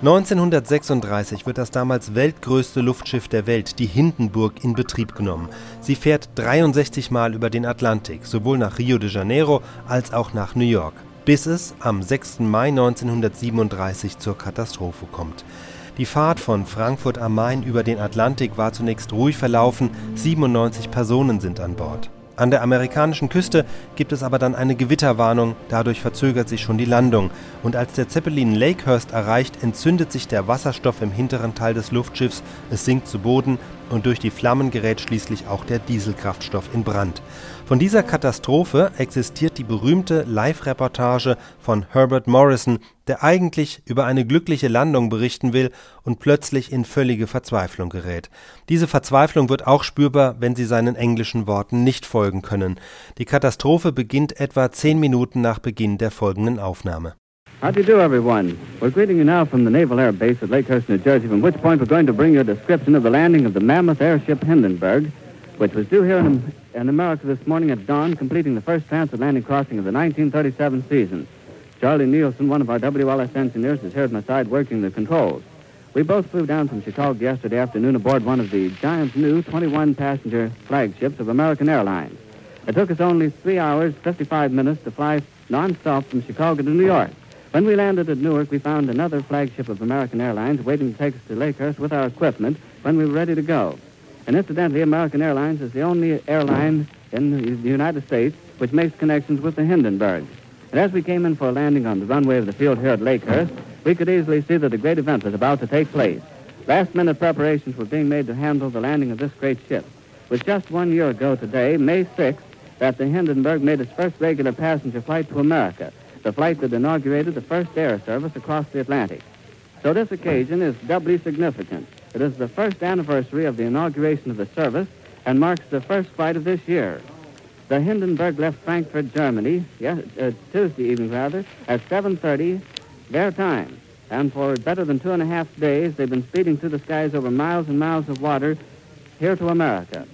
1936 wird das damals weltgrößte Luftschiff der Welt, die Hindenburg, in Betrieb genommen. Sie fährt 63 Mal über den Atlantik, sowohl nach Rio de Janeiro als auch nach New York, bis es am 6. Mai 1937 zur Katastrophe kommt. Die Fahrt von Frankfurt am Main über den Atlantik war zunächst ruhig verlaufen, 97 Personen sind an Bord. An der amerikanischen Küste gibt es aber dann eine Gewitterwarnung, dadurch verzögert sich schon die Landung. Und als der Zeppelin Lakehurst erreicht, entzündet sich der Wasserstoff im hinteren Teil des Luftschiffs, es sinkt zu Boden und durch die Flammen gerät schließlich auch der Dieselkraftstoff in Brand. Von dieser Katastrophe existiert die berühmte Live-Reportage von Herbert Morrison, der eigentlich über eine glückliche Landung berichten will und plötzlich in völlige Verzweiflung gerät. Diese Verzweiflung wird auch spürbar, wenn Sie seinen englischen Worten nicht folgen können. Die Katastrophe beginnt etwa zehn Minuten nach Beginn der folgenden Aufnahme. How do you do, everyone? We're greeting you now from the Naval Air Base at Lakehurst, New Jersey, from which point we're going to bring you a description of the landing of the mammoth airship Hindenburg, which was due here in, in America this morning at dawn, completing the first transatlantic crossing of the 1937 season. Charlie Nehlsen, one of our WLS engineers, is here at my side working the controls. We both flew down from Chicago yesterday afternoon aboard one of the giant new 21-passenger flagships of American Airlines. It took us only three hours, 55 minutes to fly nonstop from Chicago to New York. When we landed at Newark, we found another flagship of American Airlines waiting to take us to Lakehurst with our equipment when we were ready to go. And incidentally, American Airlines is the only airline in the United States which makes connections with the Hindenburg. And as we came in for a landing on the runway of the field here at Lakehurst, we could easily see that a great event was about to take place. Last minute preparations were being made to handle the landing of this great ship. It was just one year ago today, May 6th, that the Hindenburg made its first regular passenger flight to America the flight that inaugurated the first air service across the Atlantic. So this occasion is doubly significant. It is the first anniversary of the inauguration of the service and marks the first flight of this year. The Hindenburg left Frankfurt, Germany, yes, uh, Tuesday evening rather, at 7.30 their time. And for better than two and a half days, they've been speeding through the skies over miles and miles of water here to America.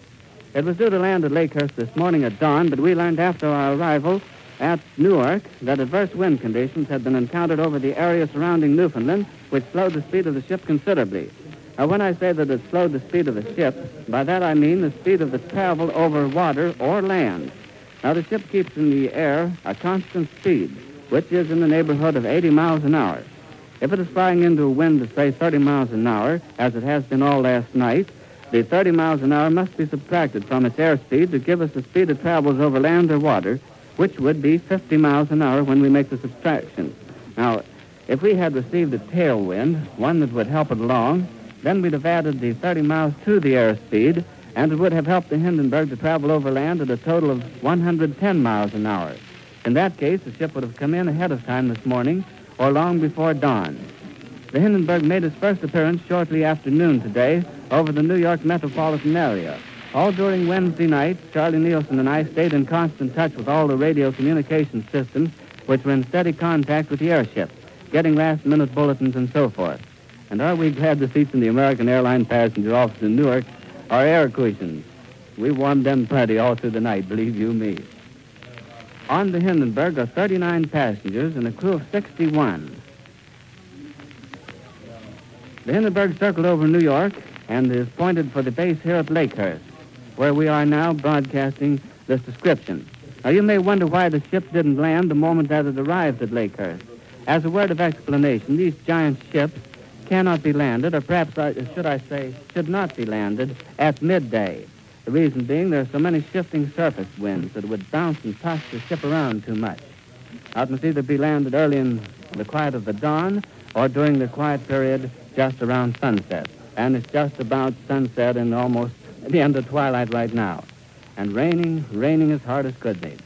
It was due to land at Lakehurst this morning at dawn, but we learned after our arrival at Newark that adverse wind conditions had been encountered over the area surrounding Newfoundland, which slowed the speed of the ship considerably. Now, when I say that it slowed the speed of the ship, by that I mean the speed of the travel over water or land. Now, the ship keeps in the air a constant speed, which is in the neighborhood of 80 miles an hour. If it is flying into a wind of, say, 30 miles an hour, as it has been all last night, the 30 miles an hour must be subtracted from its airspeed to give us the speed it travels over land or water, which would be 50 miles an hour when we make the subtraction. Now, if we had received a tailwind, one that would help it along, then we'd have added the 30 miles to the airspeed, and it would have helped the Hindenburg to travel overland at a total of 110 miles an hour. In that case, the ship would have come in ahead of time this morning or long before dawn. The Hindenburg made its first appearance shortly after noon today over the New York metropolitan area. All during Wednesday night, Charlie Nehlsen and I stayed in constant touch with all the radio communication systems, which were in steady contact with the airship, getting last-minute bulletins and so forth. And aren't we glad the seats in the American Airline passenger office in Newark are air cushions. We warmed them plenty all through the night, believe you me. On the Hindenburg are 39 passengers and a crew of 61. The Hindenburg circled over New York and is pointed for the base here at Lakehurst where we are now broadcasting this description. Now, you may wonder why the ship didn't land the moment that it arrived at Lakehurst. As a word of explanation, these giant ships cannot be landed, or perhaps, I, should I say, should not be landed at midday. The reason being there are so many shifting surface winds that would bounce and toss the ship around too much. It must either be landed early in the quiet of the dawn or during the quiet period just around sunset. And it's just about sunset and almost the end of twilight right now. And raining, raining as hard as could be.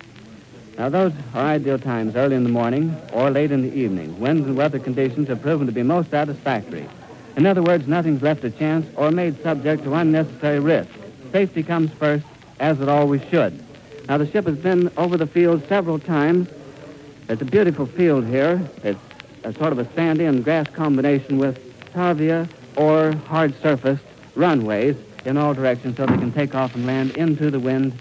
Now, those are ideal times early in the morning or late in the evening. Winds and weather conditions have proven to be most satisfactory. In other words, nothing's left to chance or made subject to unnecessary risk. Safety comes first, as it always should. Now, the ship has been over the field several times. It's a beautiful field here. It's a sort of a sandy and grass combination with salvia or hard surfaced runways in all directions so they can take off and land into the wind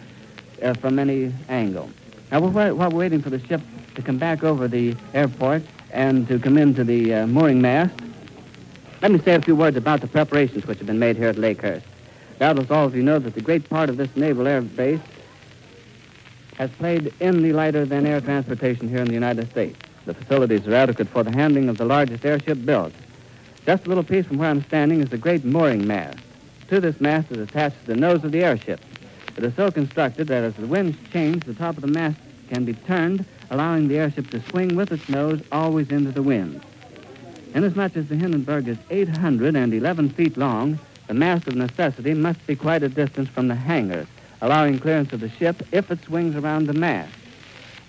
uh, from any angle. Now, while we're waiting for the ship to come back over the airport and to come into the uh, mooring mast, Let me say a few words about the preparations which have been made here at Lakehurst. Doubtless all of you know that the great part of this Naval Air Base has played in the lighter than air transportation here in the United States. The facilities are adequate for the handling of the largest airship built. Just a little piece from where I'm standing is the great mooring mast. To this mast is attached the nose of the airship. It is so constructed that as the winds change, the top of the mast can be turned, allowing the airship to swing with its nose always into the wind. Inasmuch as the Hindenburg is 811 feet long, the mast of necessity must be quite a distance from the hangar, allowing clearance of the ship if it swings around the mast.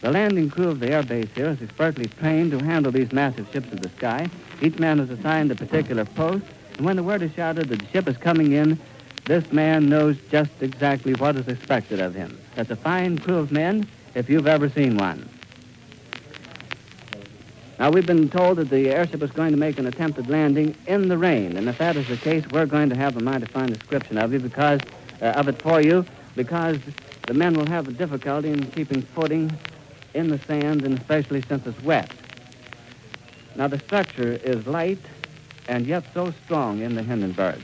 The landing crew of the airbase here is expertly trained to handle these massive ships of the sky. Each man is assigned a particular post, and when the word is shouted that the ship is coming in, this man knows just exactly what is expected of him. That's a fine crew of men if you've ever seen one. Now, we've been told that the airship is going to make an attempted landing in the rain, and if that is the case, we're going to have a mighty description of you because uh, of it for you, because the men will have a difficulty in keeping footing in the sand, and especially since it's wet. Now, the structure is light and yet so strong in the Hindenburg.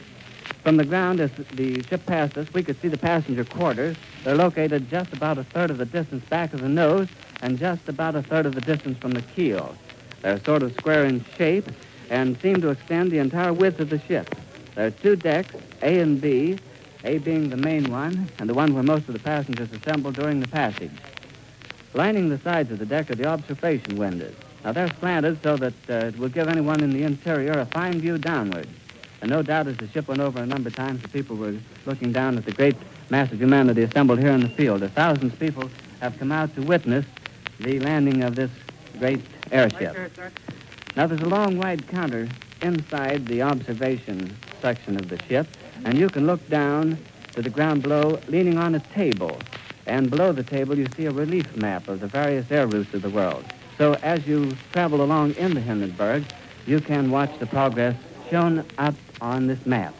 From the ground, as the ship passed us, we could see the passenger quarters. They're located just about a third of the distance back of the nose and just about a third of the distance from the keel. They're sort of square in shape and seem to extend the entire width of the ship. There are two decks, A and B, A being the main one and the one where most of the passengers assemble during the passage. Lining the sides of the deck are the observation windows. Now, they're slanted so that uh, it will give anyone in the interior a fine view downward. And no doubt as the ship went over a number of times, the people were looking down at the great mass of humanity assembled here in the field. A thousands of people have come out to witness the landing of this great airship. Now, there's a long, wide counter inside the observation section of the ship, and you can look down to the ground below, leaning on a table. And below the table, you see a relief map of the various air routes of the world. So as you travel along in the Hindenburg, you can watch the progress shown up on this map.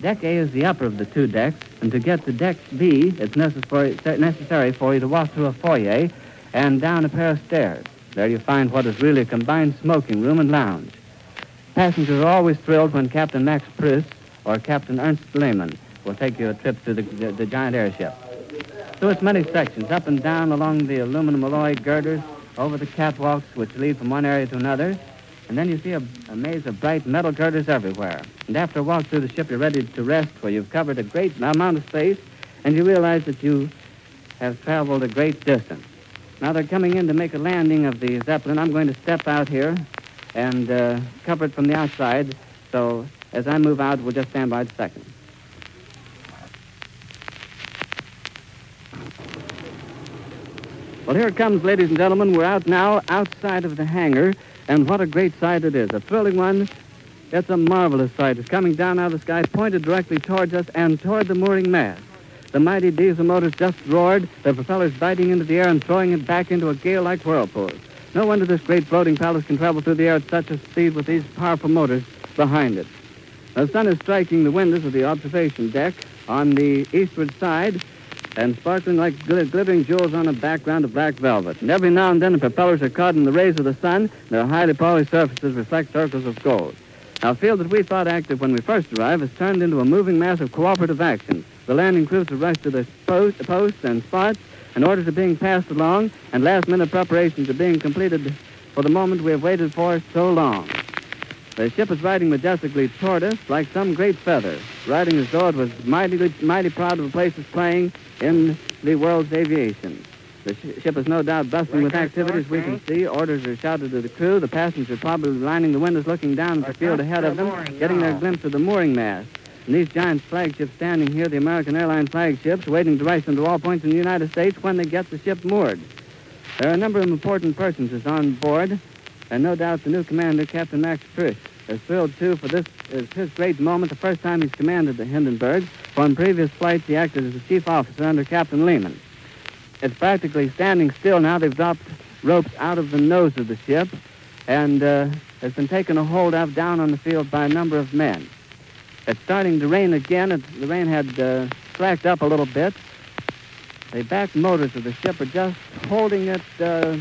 Deck A is the upper of the two decks, and to get to deck B, it's necessary, necessary for you to walk through a foyer and down a pair of stairs. There you find what is really a combined smoking room and lounge. Passengers are always thrilled when Captain Max Pruss or Captain Ernst Lehmann will take you a trip to the, the, the giant airship. Through its many sections, up and down along the aluminum alloy girders, over the catwalks which lead from one area to another, and then you see a, a, maze of bright metal girders everywhere. And after a walk through the ship, you're ready to rest where you've covered a great amount of space, and you realize that you have traveled a great distance. Now they're coming in to make a landing of the Zeppelin. I'm going to step out here and uh, cover it from the outside, so as I move out, we'll just stand by a second. Well, here it comes, ladies and gentlemen. We're out now outside of the hangar, and what a great sight it is. A thrilling one. It's a marvelous sight. It's coming down out of the sky, pointed directly towards us and toward the mooring mast. The mighty diesel motors just roared, their propellers biting into the air and throwing it back into a gale-like whirlpool. No wonder this great floating palace can travel through the air at such a speed with these powerful motors behind it. The sun is striking the windows of the observation deck on the eastward side, and sparkling like gl- glittering jewels on a background of black velvet. And every now and then the propellers are caught in the rays of the sun, and their highly polished surfaces reflect circles of gold. A field that we thought active when we first arrived has turned into a moving mass of cooperative action. The landing crews have rushed to the post, posts and spots, and orders are being passed along, and last-minute preparations are being completed for the moment we have waited for so long. The ship is riding majestically toward us like some great feather, riding as though it was mighty, mighty proud of the place it's playing in the world's aviation. The sh- ship is no doubt bustling with activities we can see. Orders are shouted to the crew. The passengers are probably lining the windows looking down at the field ahead of them, getting their glimpse of the mooring mast. And these giant flagships standing here, the American airline flagships, waiting to race them to all points in the United States when they get the ship moored. There are a number of important persons on board, and no doubt the new commander, Captain Max Pruss, is thrilled, too, for this is his great moment, the first time he's commanded the Hindenburg. For on previous flights, he acted as a chief officer under Captain Lehmann. It's practically standing still now. They've dropped ropes out of the nose of the ship, and uh, has been taken a hold of down on the field by a number of men. It's starting to rain again. It's, the rain had uh, slacked up a little bit. The back motors of the ship are just holding it uh,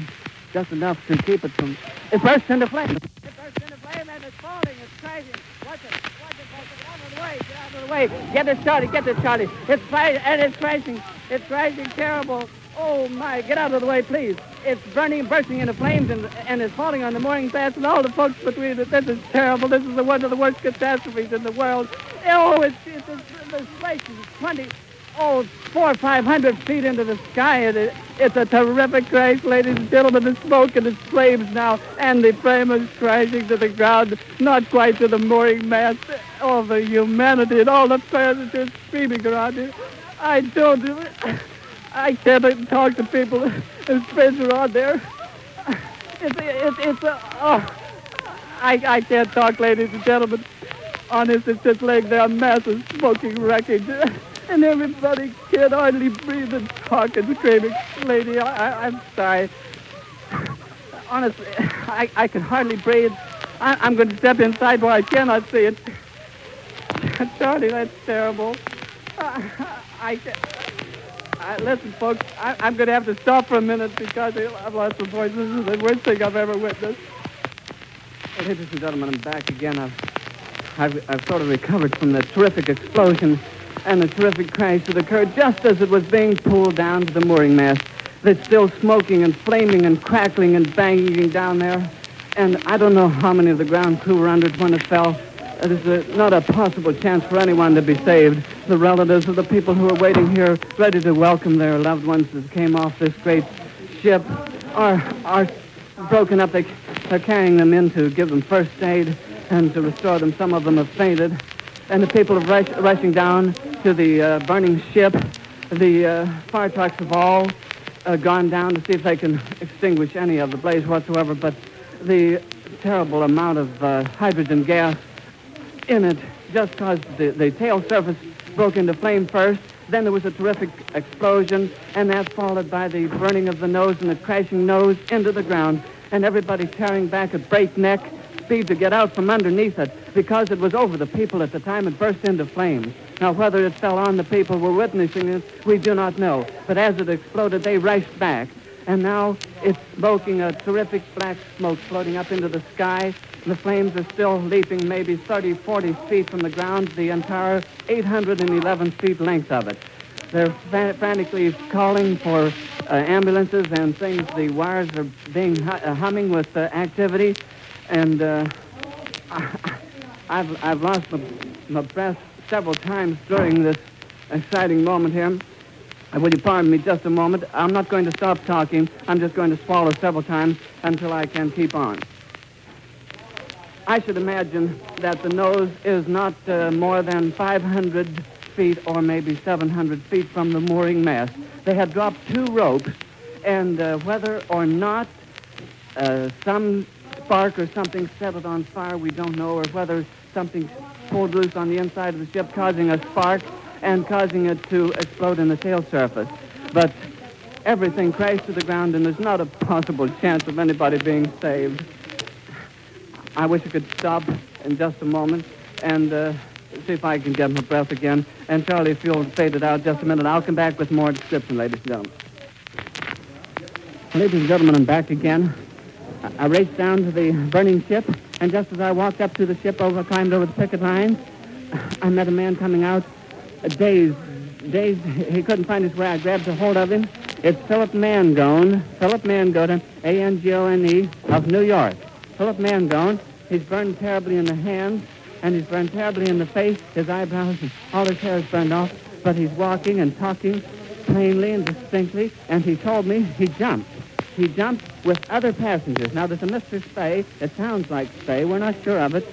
just enough to keep it from... It bursts into flame. It bursts into flame, and it's falling. It's crashing. Watch it. Watch it, folks. Get out of the way. Get out of the way. Get it, Charlie. Get it, Charlie. It's crashing, and it's crashing. It's crashing terrible. Oh, my. Get out of the way, please. It's burning, bursting into flames, and, and it's falling on the mooring mast and all the folks between it. This is terrible. This is one of the worst catastrophes in the world. Oh, it's, it's, it's, it's, it's 20, oh, four or five hundred feet into the sky. It, it's a terrific crash, ladies and gentlemen. The smoke and the flames now, and the frame is crashing to the ground, not quite to the mooring mast. All the humanity and all the passengers screaming around it. I don't. I can't talk to people whose friends are on there. It's it's it's a, oh, I I can't talk, ladies and gentlemen. Honest, it's just laying there, a mass of smoking wreckage and everybody can't hardly breathe and talk and screaming. Lady, I, am sorry. Honestly, I, I can hardly breathe. I, am going to step inside where I cannot see it. Charlie, that's terrible. I, I, I listen, folks, I, am going to have to stop for a minute because I've lost my voice. This is the worst thing I've ever witnessed. Ladies and gentlemen, I'm back again. I've, I've, I've sort of recovered from the terrific explosion and a terrific crash that occurred just as it was being pulled down to the mooring mast. That's still smoking and flaming and crackling and banging down there. And I don't know how many of the ground crew were under it when it fell. There's a, uh, not a possible chance for anyone to be saved. The relatives of the people who are waiting here, ready to welcome their loved ones that came off this great ship, are, are broken up. They, they're carrying them in to give them first aid and to restore them. Some of them have fainted. And the people rush, rushing down to the uh, burning ship. The uh, fire trucks have all uh, gone down to see if they can extinguish any of the blaze whatsoever, but the terrible amount of uh, hydrogen gas in it just caused the, the tail surface broke into flame first. Then there was a terrific explosion, and that followed by the burning of the nose and the crashing nose into the ground, and everybody tearing back at breakneck speed to get out from underneath it because it was over the people at the time it burst into flames. Now, whether it fell on the people who were witnessing it, we do not know. But as it exploded, they rushed back. And now it's smoking a terrific black smoke floating up into the sky. The flames are still leaping maybe 30, 40 feet from the ground, the entire 811 feet length of it. They're frantically calling for uh, ambulances and things. The wires are being hu- uh, humming with uh, activity. And uh, I've, I've lost my, my breath several times during this exciting moment here. Uh, will you pardon me just a moment? I'm not going to stop talking. I'm just going to swallow several times until I can keep on. I should imagine that the nose is not uh, more than 500 feet or maybe 700 feet from the mooring mast. They had dropped two ropes, and uh, whether or not uh, some spark or something set it on fire, we don't know, or whether something pulled loose on the inside of the ship, causing a spark and causing it to explode in the sail surface. But everything crashed to the ground, and there's not a possible chance of anybody being saved. I wish I could stop in just a moment and uh, see if I can get my breath again. And Charlie, if you'll fade it out just a minute, I'll come back with more description, ladies and gentlemen. Ladies and gentlemen, I'm back again. I raced down to the burning ship, and just as I walked up to the ship, over climbed over the picket lines, I met a man coming out, uh, dazed, dazed. He couldn't find his way. I grabbed a hold of him. It's Philip Mangone, Philip Mangone, A-N-G-O-N-E, of New York. Philip Mangone, he's burned terribly in the hands, and he's burned terribly in the face. His eyebrows, all his hair is burned off, but he's walking and talking plainly and distinctly, and he told me he jumped he jumped with other passengers. Now, there's a Mr. Spay. It sounds like Spay. We're not sure of it.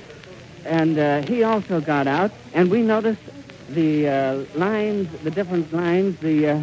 And uh, he also got out, and we noticed the uh, lines, the different lines, the, uh,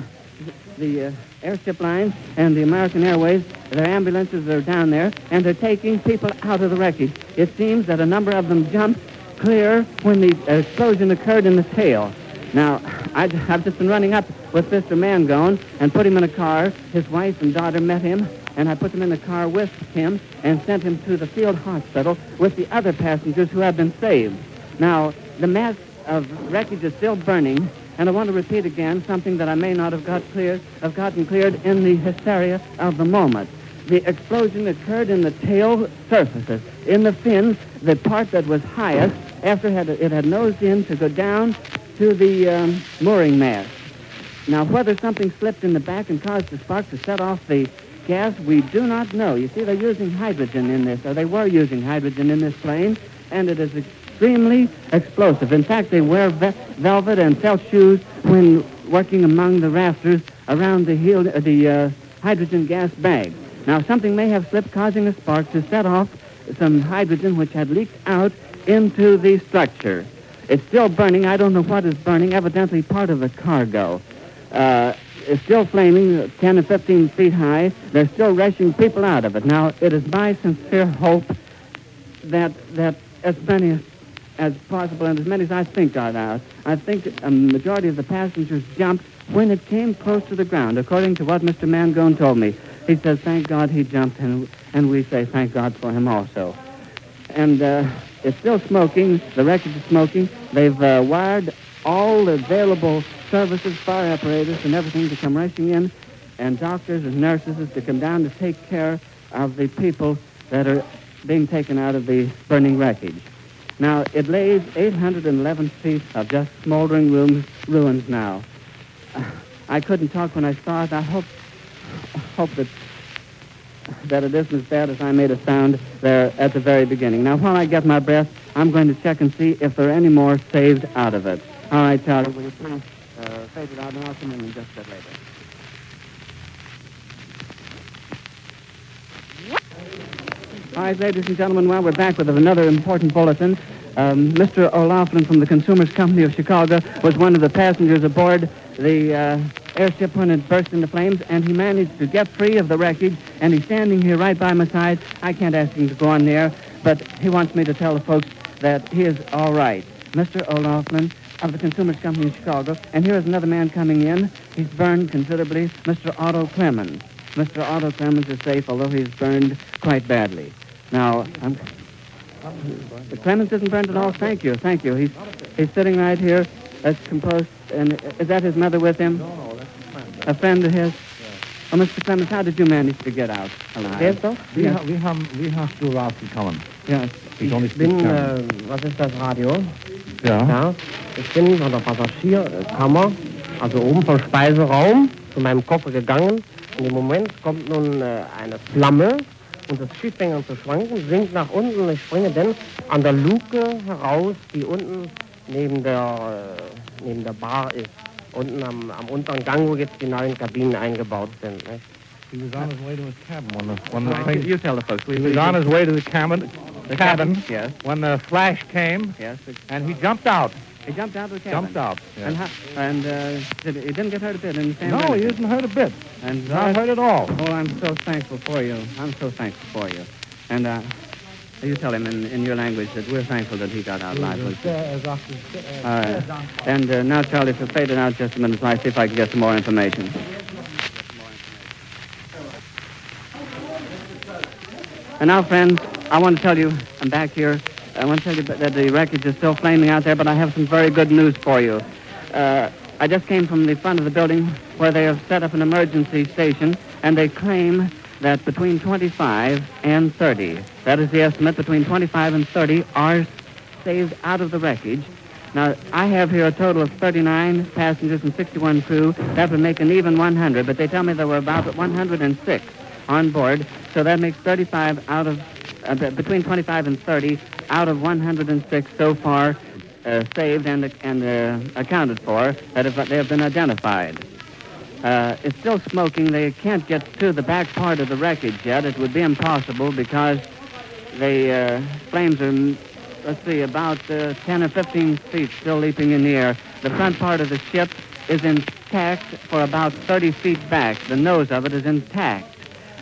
the uh, airship lines and the American Airways, their ambulances are down there, and they're taking people out of the wreckage. It seems that a number of them jumped clear when the explosion occurred in the tail. Now, i have just been running up with Mr. Mangone and put him in a car. His wife and daughter met him, and I put them in the car with him and sent him to the field hospital with the other passengers who have been saved. Now, the mass of wreckage is still burning, and I want to repeat again something that I may not have got clear, have gotten cleared in the hysteria of the moment. the explosion occurred in the tail surfaces, in the fins, the part that was highest after it had, it had nosed in to go down to the um, mooring mast. Now, whether something slipped in the back and caused the spark to set off the gas, we do not know. You see, they're using hydrogen in this, or they were using hydrogen in this plane, and it is extremely explosive. In fact, they wear ve- velvet and felt shoes when working among the rafters around the, heel, uh, the uh, hydrogen gas bag. Now, something may have slipped, causing a spark to set off some hydrogen which had leaked out into the structure. It's still burning. I don't know what is burning, evidently part of the cargo. Uh, it's still flaming, 10 to 15 feet high. They're still rushing people out of it. Now, it is my sincere hope that, that as many as possible and as many as I think are out, I think a majority of the passengers jumped when it came close to the ground, according to what Mr. Mangone told me. He says, thank God he jumped, and, and we say thank God for him also. And uh, it's still smoking. The wreckage is smoking. They've uh, wired all the available services, fire apparatus, and everything to come rushing in, and doctors and nurses to come down to take care of the people that are being taken out of the burning wreckage. Now, it lays 811 feet of just smoldering rooms, ruins now. I couldn't talk when I saw it. I hope, hope that, that it isn't as bad as I made a sound there at the very beginning. Now, while I get my breath, I'm going to check and see if there are any more saved out of it. All right, Charlie, will you please uh, fade it out, and I'll come in just a bit later. All right, ladies and gentlemen, well, we're back with another important bulletin. Um, Mr. O'Laughlin from the Consumers Company of Chicago was one of the passengers aboard the uh, airship when it burst into flames, and he managed to get free of the wreckage, and he's standing here right by my side. I can't ask him to go on there, but he wants me to tell the folks that he is all right. Mr. O'Laughlin of the Consumers Company in Chicago, and here is another man coming in. He's burned considerably, Mr. Otto Clemens. Mr. Otto Clemens is safe, although he's burned quite badly. Now, I'm... The Clemens isn't burned at all. Thank you, thank you. He's he's sitting right here. That's composed. And is that his mother with him? No, no, that's a friend. A friend of his. Oh, Mr. Clemens, how did you manage to get out alive? Das? Wie, Ja. ha, wie, haben, wie hast du rausgekommen? Yes. Ich bin, äh, was ist das Radio? Ja. Ja, ich bin von der Passagierkammer, also oben vom Speiseraum, zu meinem Koffer gegangen. Und im Moment kommt nun äh, eine Flamme und das Schiff fängt an zu schwanken, sinkt nach unten und ich springe dann an der Luke heraus, die unten neben der, äh, neben der Bar ist. Unten am, am unteren Gang, wo jetzt die neuen Kabinen eingebaut sind. Nicht? He was on his way to his cabin when the, when the thing, you tell the folks. He was on his way to the cabin, the cabin Yes, when the flash came, yes. and he jumped out. He jumped out of the cabin. Jumped out. And, how, and uh, did, he didn't get hurt a bit in the same No, he isn't hurt a bit. And Not hurt at all. Oh, I'm so thankful for you. I'm so thankful for you. And uh, you tell him in, in your language that we're thankful that he got out alive. won't? All right. And uh, now, Charlie, if you'll fade it out just a minute, so I see if I can get some more information. And now, friends, I want to tell you, I'm back here. I want to tell you that the wreckage is still flaming out there, but I have some very good news for you. Uh, I just came from the front of the building where they have set up an emergency station, and they claim that between 25 and 30, that is the estimate, between 25 and 30 are saved out of the wreckage. Now, I have here a total of 39 passengers and 61 crew. That would make an even 100, but they tell me there were about 106 on board, so that makes 35 out of, uh, between 25 and 30 out of 106 so far uh, saved and, and uh, accounted for that have, they have been identified. Uh, it's still smoking. They can't get to the back part of the wreckage yet. It would be impossible because the uh, flames are, let's see, about uh, 10 or 15 feet still leaping in the air. The front part of the ship is intact for about 30 feet back. The nose of it is intact.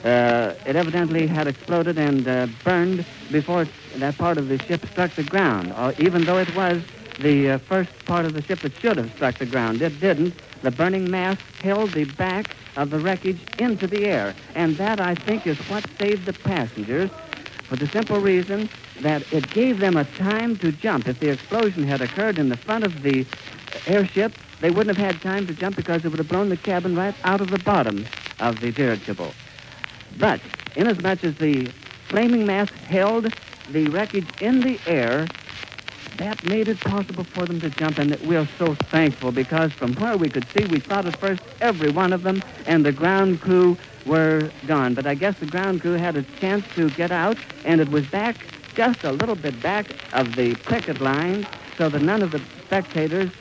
Uh, it evidently had exploded and uh, burned before that part of the ship struck the ground, or even though it was the uh, first part of the ship that should have struck the ground. It didn't. The burning mass held the back of the wreckage into the air, and that, I think, is what saved the passengers for the simple reason that it gave them a time to jump. If the explosion had occurred in the front of the airship, they wouldn't have had time to jump because it would have blown the cabin right out of the bottom of the dirigible. But inasmuch as the flaming mass held the wreckage in the air, that made it possible for them to jump, and we are so thankful because from where we could see, we thought at first every one of them and the ground crew were gone. But I guess the ground crew had a chance to get out, and it was back just a little bit back of the picket line so that none of the spectators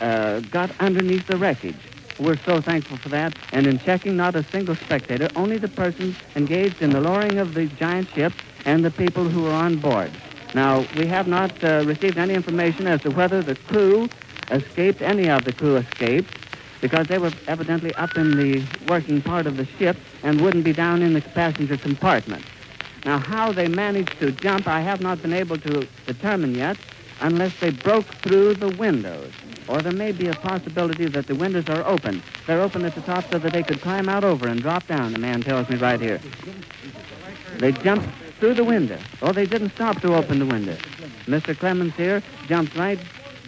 uh, got underneath the wreckage. We're so thankful for that. And in checking, not a single spectator, only the persons engaged in the lowering of the giant ship and the people who were on board. Now, we have not uh, received any information as to whether the crew escaped, any of the crew escaped, because they were evidently up in the working part of the ship and wouldn't be down in the passenger compartment. Now, how they managed to jump, I have not been able to determine yet, unless they broke through the windows. Or there may be a possibility that the windows are open. They're open at the top so that they could climb out over and drop down, the man tells me right here. They jumped through the window. Oh, they didn't stop to open the window. Mr. Clemens here jumped right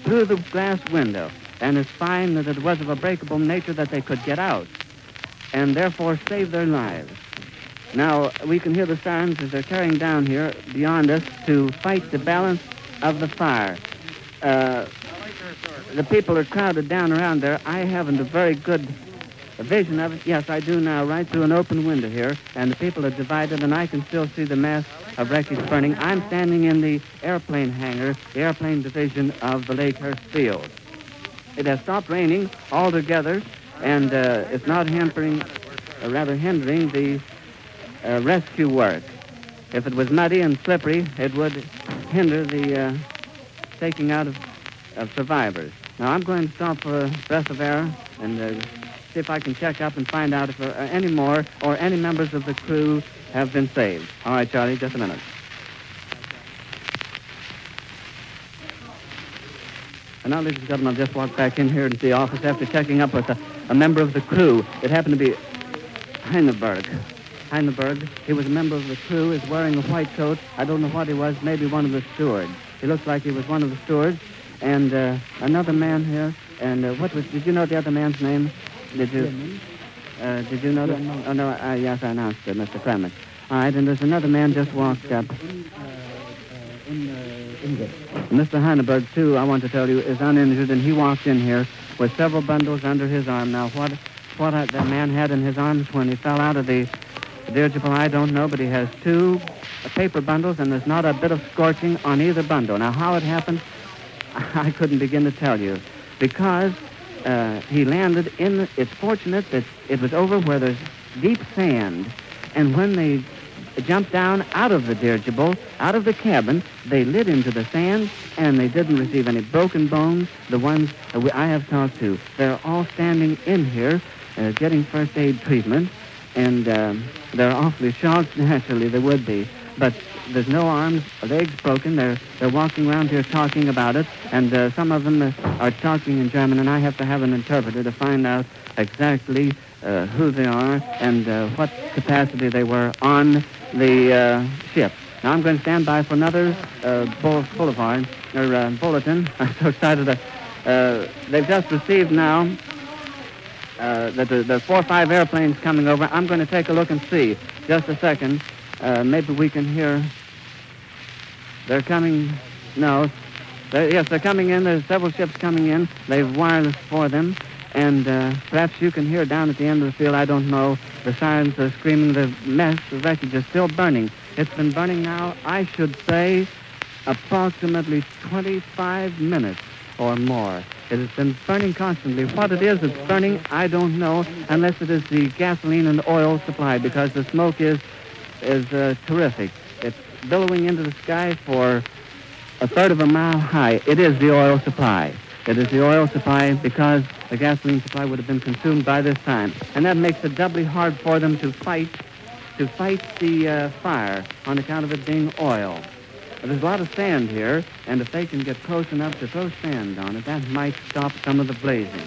through the glass window, and it's fine that it was of a breakable nature that they could get out, and therefore save their lives. Now, we can hear the sirens as they're carrying down here beyond us to fight the balance of the fire. Uh, the people are crowded down around there. I haven't a very good vision of it. Yes, I do now, right through an open window here, and the people are divided, and I can still see the mass of wreckage burning. I'm standing in the airplane hangar, the airplane division of the Lakehurst Field. It has stopped raining altogether, and uh, it's not hampering, or rather hindering, the uh, rescue work. If it was muddy and slippery, it would hinder the uh, taking out of, of survivors. Now, I'm going to stop for a breath of air and uh, see if I can check up and find out if are any more or any members of the crew have been saved. All right, Charlie, just a minute. And now, ladies and gentlemen, I'll just walked back in here into the office after checking up with a, a member of the crew. It happened to be Heineberg. Heineberg. He was a member of the crew. is wearing a white coat. I don't know what he was. Maybe one of the stewards. He looks like he was one of the stewards. And uh, another man here. And uh, what was? Did you know the other man's name? Did you? Uh, did you know that? Oh no. Uh, yes, I announced it, Mr. Clemens. All right. And there's another man just walked up. Mr. Heineberg, too, I want to tell you, is uninjured, and he walked in here with several bundles under his arm. Now, what what that man had in his arms when he fell out of the dirigible, I don't know, but he has two paper bundles, and there's not a bit of scorching on either bundle. Now, how it happened, I couldn't begin to tell you, because uh, he landed in. The, it's fortunate that it was over where there's deep sand, and when they jumped down out of the dirigible, out of the cabin, they lit into the sand, and they didn't receive any broken bones. The ones uh, I have talked to, they're all standing in here, uh, getting first aid treatment, and um, they're awfully shocked. Naturally, they would be, but there's no arms legs broken. They're they're walking around here talking about it, and uh, some of them are talking in German, and I have to have an interpreter to find out exactly uh, who they are and uh, what capacity they were on the uh, ship. Now I'm going to stand by for another uh, boulevard or uh, bulletin. I'm so excited. That, uh, they've just received now uh, that the, the four or five airplanes coming over. I'm going to take a look and see. Just a second. Uh, maybe we can hear. They're coming. No. They're, yes, they're coming in. There's several ships coming in. They've wireless for them. And uh, perhaps you can hear down at the end of the field, I don't know, the sirens are screaming. The mess, the wreckage is still burning. It's been burning now, I should say, approximately 25 minutes or more. It has been burning constantly. What it is that's burning, I don't know, unless it is the gasoline and oil supply, because the smoke is is uh, terrific. Billowing into the sky for a third of a mile high. It is the oil supply. It is the oil supply because the gasoline supply would have been consumed by this time. And that makes it doubly hard for them to fight, to fight the uh, fire on account of it being oil. There's a lot of sand here, and if they can get close enough to throw sand on it, that might stop some of the blazing.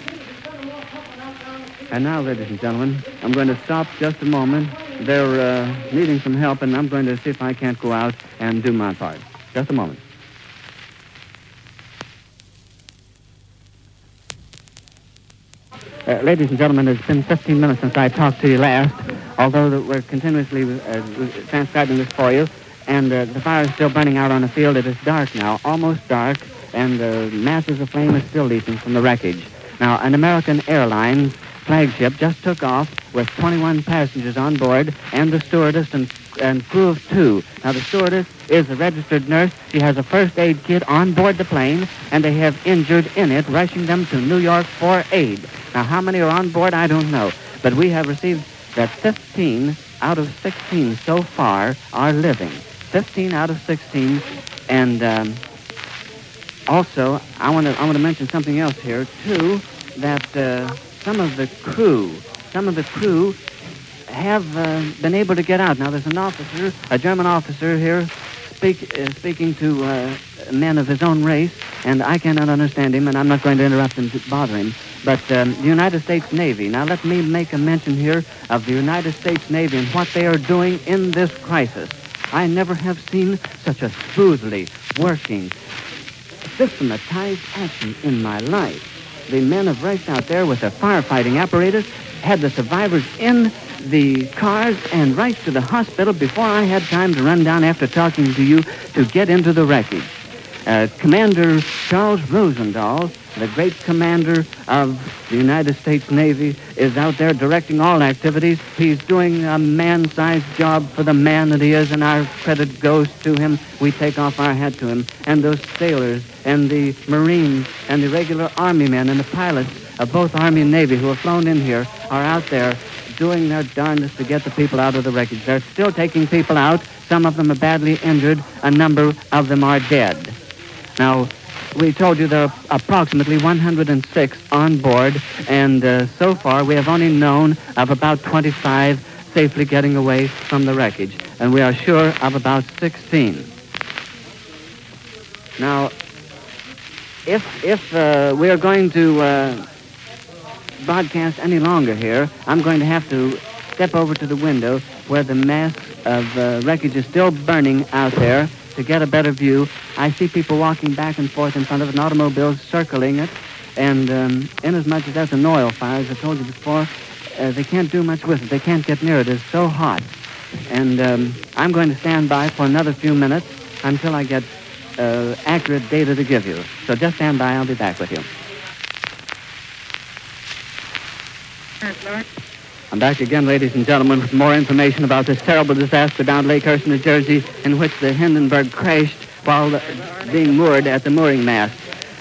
And now, ladies and gentlemen, I'm going to stop just a moment. They're uh, needing some help, and I'm going to see if I can't go out and do my part. Just a moment. Uh, ladies and gentlemen, it's been 15 minutes since I talked to you last, although we're continuously uh, transcribing this for you. And uh, the fire is still burning out on the field. It is dark now, almost dark, and uh, masses of flame are still leaping from the wreckage. Now, an American Airlines flagship just took off with 21 passengers on board and the stewardess and, and crew of two. Now, the stewardess is a registered nurse. She has a first aid kit on board the plane, and they have injured in it, rushing them to New York for aid. Now, how many are on board, I don't know. But we have received that 15 out of 16 so far are living. 15 out of 16. And um, also, I want to I want to mention something else here, too, that uh, some of the crew, some of the crew have uh, been able to get out. Now, there's an officer, a German officer here, speak, uh, speaking to uh, men of his own race, and I cannot understand him, and I'm not going to interrupt him to bother him. But um, the United States Navy. Now, let me make a mention here of the United States Navy and what they are doing in this crisis. I never have seen such a smoothly working, systematized action in my life. The men have raced out there with their firefighting apparatus, had the survivors in the cars and right to the hospital before I had time to run down after talking to you to get into the wreckage. Uh, Commander Charles Rosendahl, the great commander of the United States Navy, is out there directing all activities. He's doing a man-sized job for the man that he is, and our credit goes to him. We take off our hat to him. And those sailors and the Marines and the regular Army men and the pilots of both Army and Navy who have flown in here are out there doing their darndest to get the people out of the wreckage. They're still taking people out. Some of them are badly injured. A number of them are dead. Now, we told you there are approximately 106 on board, and uh, so far we have only known of about 25 safely getting away from the wreckage, and we are sure of about 16. Now, if if uh, we are going to uh, broadcast any longer here, I'm going to have to step over to the window where the mass of uh, wreckage is still burning out there to get a better view. I see people walking back and forth in front of an automobile circling it, and um, inasmuch as that's an oil fire, as I told you before, uh, they can't do much with it. They can't get near it. It's so hot. And um, I'm going to stand by for another few minutes until I get uh, accurate data to give you. So just stand by. I'll be back with you. I'm back again, ladies and gentlemen, with more information about this terrible disaster down Lakehurst, New Jersey, in which the Hindenburg crashed while being moored at the mooring mast.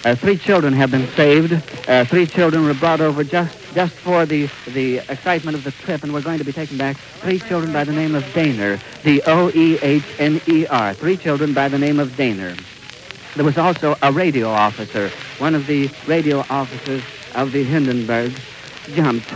Uh, three children have been saved. Uh, three children were brought over just, just for the, the excitement of the trip, and we're going to be taking back three children by the name of Doehner, the O-E-H-N-E-R, three children by the name of Doehner. There was also a radio officer, one of the radio officers of the Hindenburg, jumped,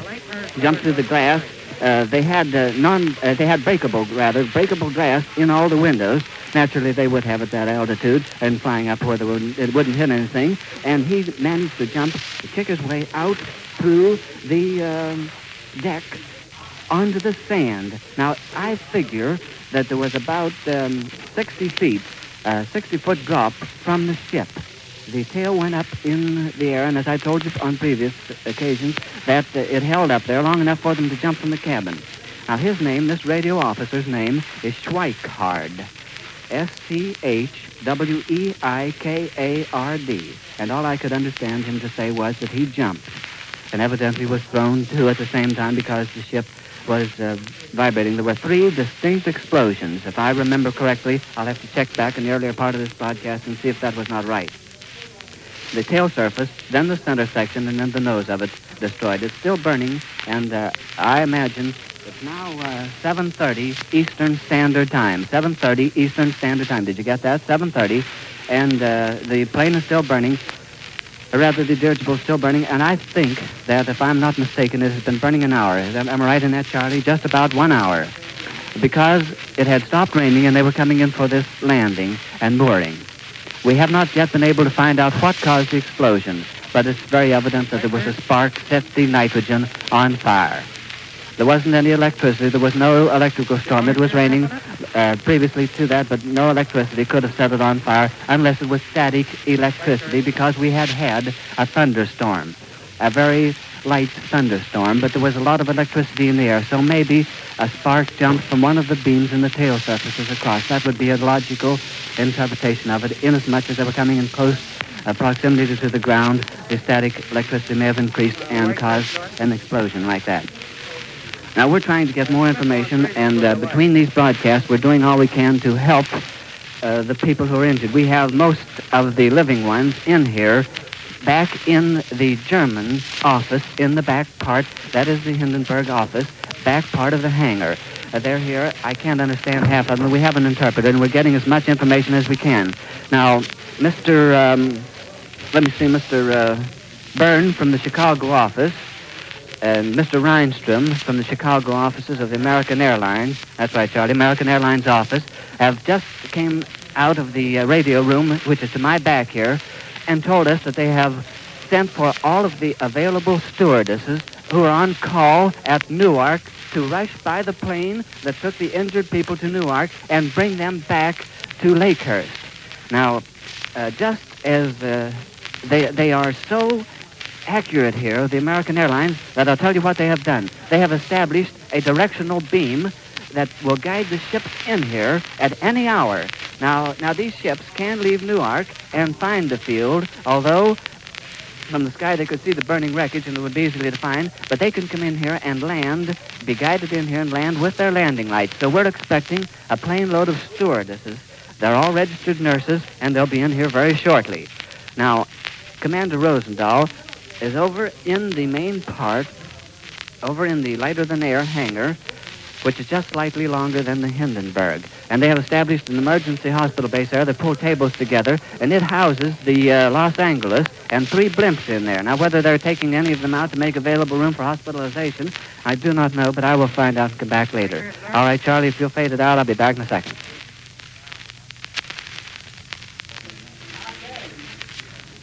jumped through the glass. Uh, they had uh, non, uh, they had breakable, rather breakable glass in all the windows. Naturally, they would have at that altitude and flying up where wouldn't, it wouldn't hit anything. And he managed to jump, to kick his way out through the um, deck onto the sand. Now, I figure that there was about um, 60 feet, uh, 60 foot drop from the ship. The tail went up in the air, and as I told you on previous occasions, that uh, it held up there long enough for them to jump from the cabin. Now, his name, this radio officer's name, is Schweikard. S-C-H-W-E-I-K-A-R-D. And all I could understand him to say was that he jumped and evidently was thrown too at the same time because the ship was uh, vibrating. There were three distinct explosions. If I remember correctly, I'll have to check back in the earlier part of this broadcast and see if that was not right. The tail surface, then the center section, and then the nose of it destroyed. It's still burning, and uh, I imagine it's now uh, 7.30 Eastern Standard Time. 7.30 Eastern Standard Time. Did you get that? 7.30. And uh, the plane is still burning. Rather, the dirigible is still burning. And I think that, if I'm not mistaken, it has been burning an hour. Am am I right in that, Charlie? Just about one hour. Because it had stopped raining and they were coming in for this landing and mooring. We have not yet been able to find out what caused the explosion, but it's very evident that there was a spark set the nitrogen on fire. There wasn't any electricity. There was no electrical storm. It was raining uh, previously to that, but no electricity could have set it on fire unless it was static electricity because we had had a thunderstorm. a very light thunderstorm, but there was a lot of electricity in the air, so maybe a spark jumped from one of the beams in the tail surfaces across. That would be a logical interpretation of it, inasmuch as they were coming in close uh, proximity to the ground, the static electricity may have increased and caused an explosion like that. Now, we're trying to get more information, and uh, between these broadcasts, we're doing all we can to help uh, the people who are injured. We have most of the living ones in here back in the German office in the back part. That is the Hindenburg office, back part of the hangar. Uh, they're here. I can't understand half of them. We have an interpreter, and we're getting as much information as we can. Now, Mr. Um, let me see, Mr. Uh, Byrne from the Chicago office and Mr. Reinstrom from the Chicago offices of the American Airlines, that's right, Charlie, American Airlines office, have just came out of the uh, radio room, which is to my back here, and told us that they have sent for all of the available stewardesses who are on call at Newark to rush by the plane that took the injured people to Newark and bring them back to Lakehurst. Now, uh, just as uh, they, they are so accurate here, the American Airlines, that I'll tell you what they have done. They have established a directional beam that will guide the ships in here at any hour. Now, now these ships can leave Newark and find the field, although from the sky they could see the burning wreckage and it would be easily to find, but they can come in here and land, be guided in here and land with their landing lights. So we're expecting a plane load of stewardesses. They're all registered nurses, and they'll be in here very shortly. Now, Commander Rosendahl is over in the main part, over in the lighter than air hangar, which is just slightly longer than the Hindenburg. And they have established an emergency hospital base there that pull tables together, and it houses the uh, Los Angeles and three blimps in there. Now, whether they're taking any of them out to make available room for hospitalization, I do not know, but I will find out and come back later. All right, Charlie, if you'll fade it out, I'll be back in a second.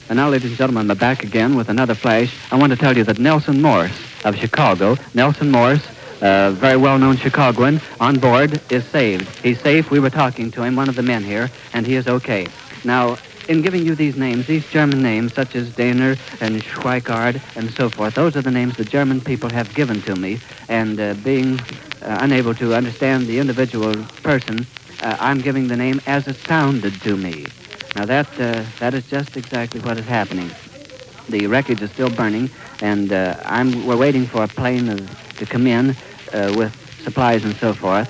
And now, ladies and gentlemen, I'm back again with another flash. I want to tell you that Nelson Morris of Chicago, Nelson Morris, a very well-known Chicagoan, on board, is saved. He's safe. We were talking to him, one of the men here, and he is okay. Now, in giving you these names, these German names, such as Doehner and Schweikard and so forth, those are the names the German people have given to me. And uh, being uh, unable to understand the individual person, uh, I'm giving the name as it sounded to me. Now that uh, that is just exactly what is happening. The wreckage is still burning, and uh, I'm we're waiting for a plane of, to come in uh, with supplies and so forth,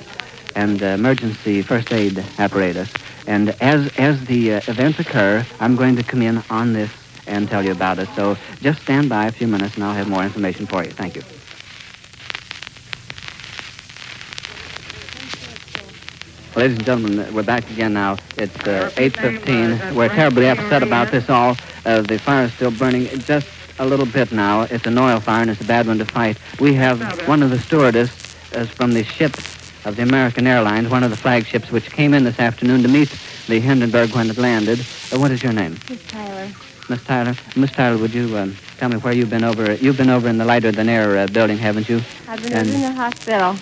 and uh, emergency first aid apparatus. And as as the uh, events occur, I'm going to come in on this and tell you about it. So just stand by a few minutes, and I'll have more information for you. Thank you. Ladies and gentlemen, we're back again now. It's uh, 8.15. We're terribly upset about this all. Uh, the fire is still burning just a little bit now. It's an oil fire, and it's a bad one to fight. We have one of the stewardess uh, from the ship of the American Airlines, one of the flagships, which came in this afternoon to meet the Hindenburg when it landed. Uh, what is your name? Miss Tyler. Miss Tyler. Miss Tyler, would you um, tell me where you've been over? You've been over in the lighter than air uh, building, haven't you? I've been And- over in the hospital.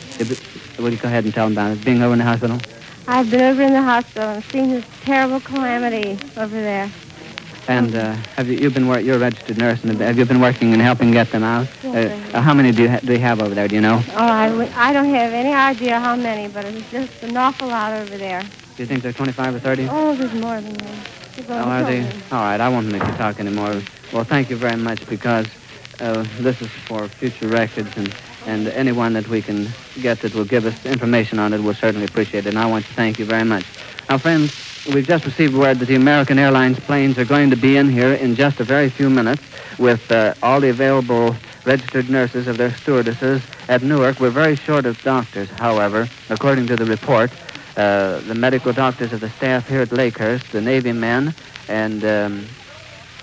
Will you go ahead and tell them about it? Being over in the hospital? I've been over in the hospital and seen this terrible calamity over there. And uh, have you you've been wor- you're a registered nurse and have you been working and helping get them out? Yes, Uh, how many do you ha- do you have over there? Do you know? Oh, I, w- I don't have any idea how many, but it's just an awful lot over there. Do you think they're 25 or 30? Oh, there's more than that. They're Oh, are they? All right, I won't make you talk anymore. Well, thank you very much because uh, this is for future records and, and anyone that we can get that will give us information on it will certainly appreciate it. And I want to thank you very much. Now, friends, we've just received word that the American Airlines planes are going to be in here in just a very few minutes with uh, all the available registered nurses of their stewardesses at Newark. We're very short of doctors, however, according to the report. Uh, the medical doctors of the staff here at Lakehurst, the Navy men, and um,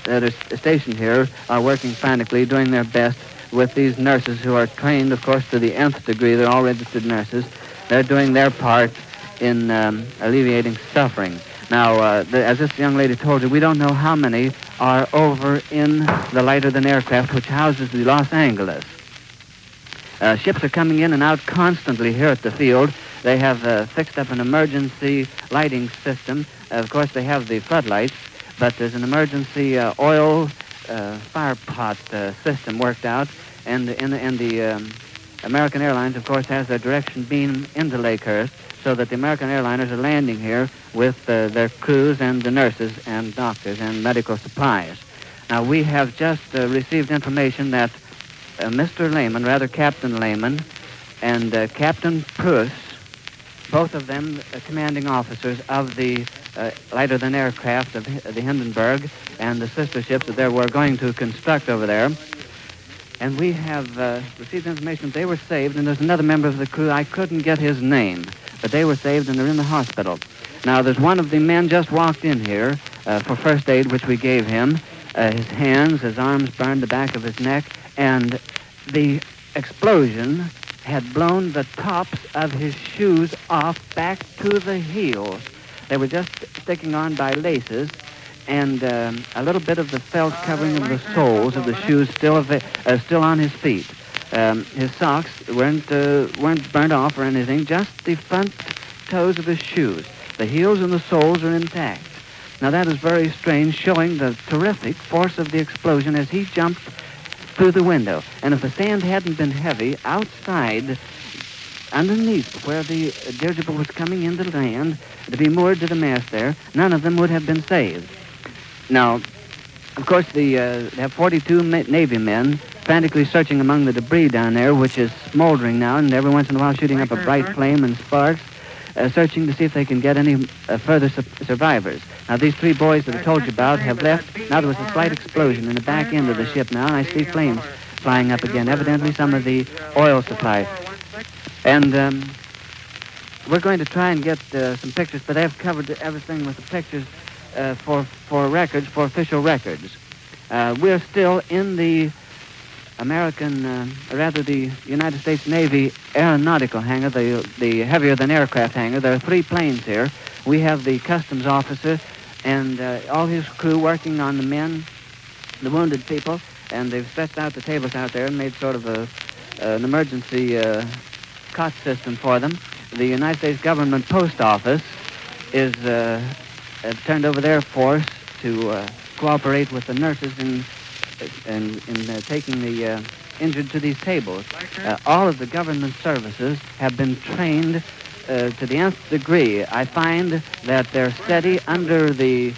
that are stationed here are working frantically, doing their best with these nurses who are trained, of course, to the nth degree. They're all registered nurses. They're doing their part in um, alleviating suffering. Now, uh, the, as this young lady told you, we don't know how many are over in the lighter than aircraft which houses the Los Angeles. Uh, ships are coming in and out constantly here at the field. They have uh, fixed up an emergency lighting system. of course, they have the floodlights, but there's an emergency uh, oil uh, fire pot uh, system worked out, and and, and the um, American Airlines, of course, has their direction beam into Lakehurst, so that the American airliners are landing here with uh, their crews and the nurses and doctors and medical supplies. Now we have just uh, received information that uh, Mr. Lehmann, rather Captain Lehmann, and uh, Captain Pruss, both of them uh, commanding officers of the uh, lighter than aircraft of the Hindenburg and the sister ships that they were going to construct over there. And we have uh, received information they were saved, and there's another member of the crew. I couldn't get his name, but they were saved and they're in the hospital. Now, there's one of the men just walked in here uh, for first aid, which we gave him. Uh, his hands, his arms burned, the back of his neck, and the explosion had blown the tops of his shoes off back to the heels. They were just sticking on by laces, and um, a little bit of the felt covering of the soles of the shoes still uh, still on his feet. Um, his socks weren't uh, weren't burnt off or anything, just the front toes of his shoes. The heels and the soles are intact. Now that is very strange, showing the terrific force of the explosion as he jumped through the window. And if the sand hadn't been heavy, outside, underneath where the dirigible was coming into land, to be moored to the mast there, none of them would have been saved. Now, of course, the uh, they have 42 Navy men frantically searching among the debris down there, which is smoldering now, and every once in a while shooting up a bright flame and sparks, uh, searching to see if they can get any uh, further su- survivors. Now, these three boys that I told you about have left. Now, there was a slight explosion in the back end of the ship now, and I see flames flying up again, evidently some of the oil supply. And um, we're going to try and get uh, some pictures, but they've covered everything with the pictures uh, for, for records, for official records. Uh, we're still in the American, uh, rather the United States Navy aeronautical hangar, the, the heavier than aircraft hangar. There are three planes here. We have the customs officer and uh, all his crew working on the men, the wounded people, and they've stretched out the tables out there and made sort of a, an emergency uh, cot system for them. The United States government post office is uh, uh, turned over their force to uh, cooperate with the nurses in in, in uh, taking the uh, injured to these tables. Uh, all of the government services have been trained uh, to the nth degree. I find that they're steady under the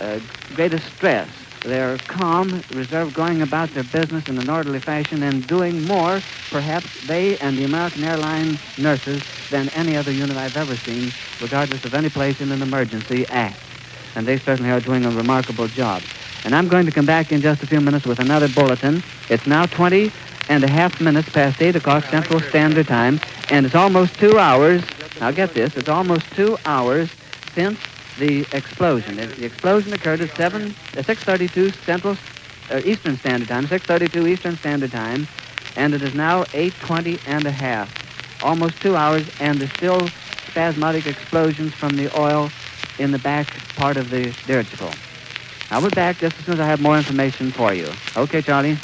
uh, greatest stress. They're calm, reserved, going about their business in an orderly fashion and doing more, perhaps, they and the American airline nurses than any other unit I've ever seen, regardless of any place in an emergency act. And they certainly are doing a remarkable job. And I'm going to come back in just a few minutes with another bulletin. It's now 20 and a half minutes past 8 o'clock Central Standard Time, and it's almost two hours. Now get this, it's almost two hours since the explosion. The explosion occurred at 7, uh, 6.32 Central, uh, Eastern Standard Time, 6.32 Eastern Standard Time, and it is now 8.20 and a half. Almost two hours, and there's still spasmodic explosions from the oil in the back part of the dirigible. I'll be back just as soon as I have more information for you. Okay, Charlie?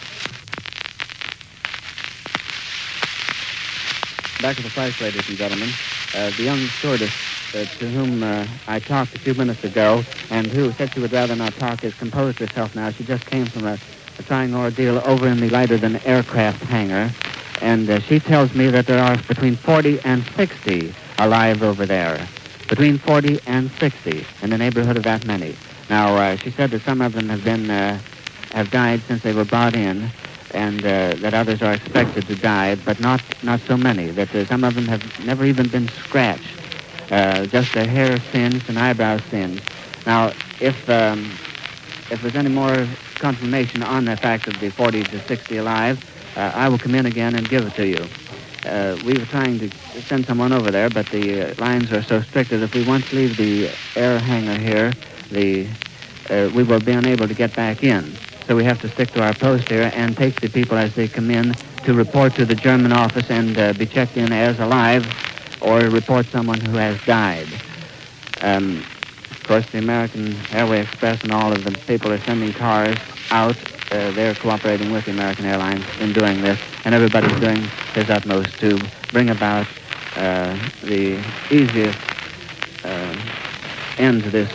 Back at the flight, ladies and gentlemen. Uh, the young stewardess uh, to whom uh, I talked a few minutes ago and who said she would rather not talk has composed herself now. She just came from a, a trying ordeal over in the lighter than aircraft hangar. And uh, she tells me that there are between 40 and 60 alive over there. Between 40 and 60, in the neighborhood of that many. Now, uh, she said that some of them have been uh, have died since they were brought in, and uh, that others are expected to die, but not not so many. That uh, some of them have never even been scratched, uh, just a hair singed and eyebrow singed. Now, if um, if there's any more confirmation on the fact of the 40 to 60 alive, uh, I will come in again and give it to you. Uh, we were trying to send someone over there, but the uh, lines are so strict that if we once leave the air hangar here, the uh, we will be unable to get back in. So we have to stick to our post here and take the people as they come in to report to the German office and be checked in as alive or report someone who has died. Um, of course, the American Airway Express and all of the people are sending cars out. Uh, they're cooperating with the American Airlines in doing this, and everybody's doing his utmost to bring about uh, the easiest uh, end to this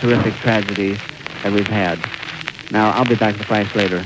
terrific tragedy that we've had. Now, I'll be back to flash later.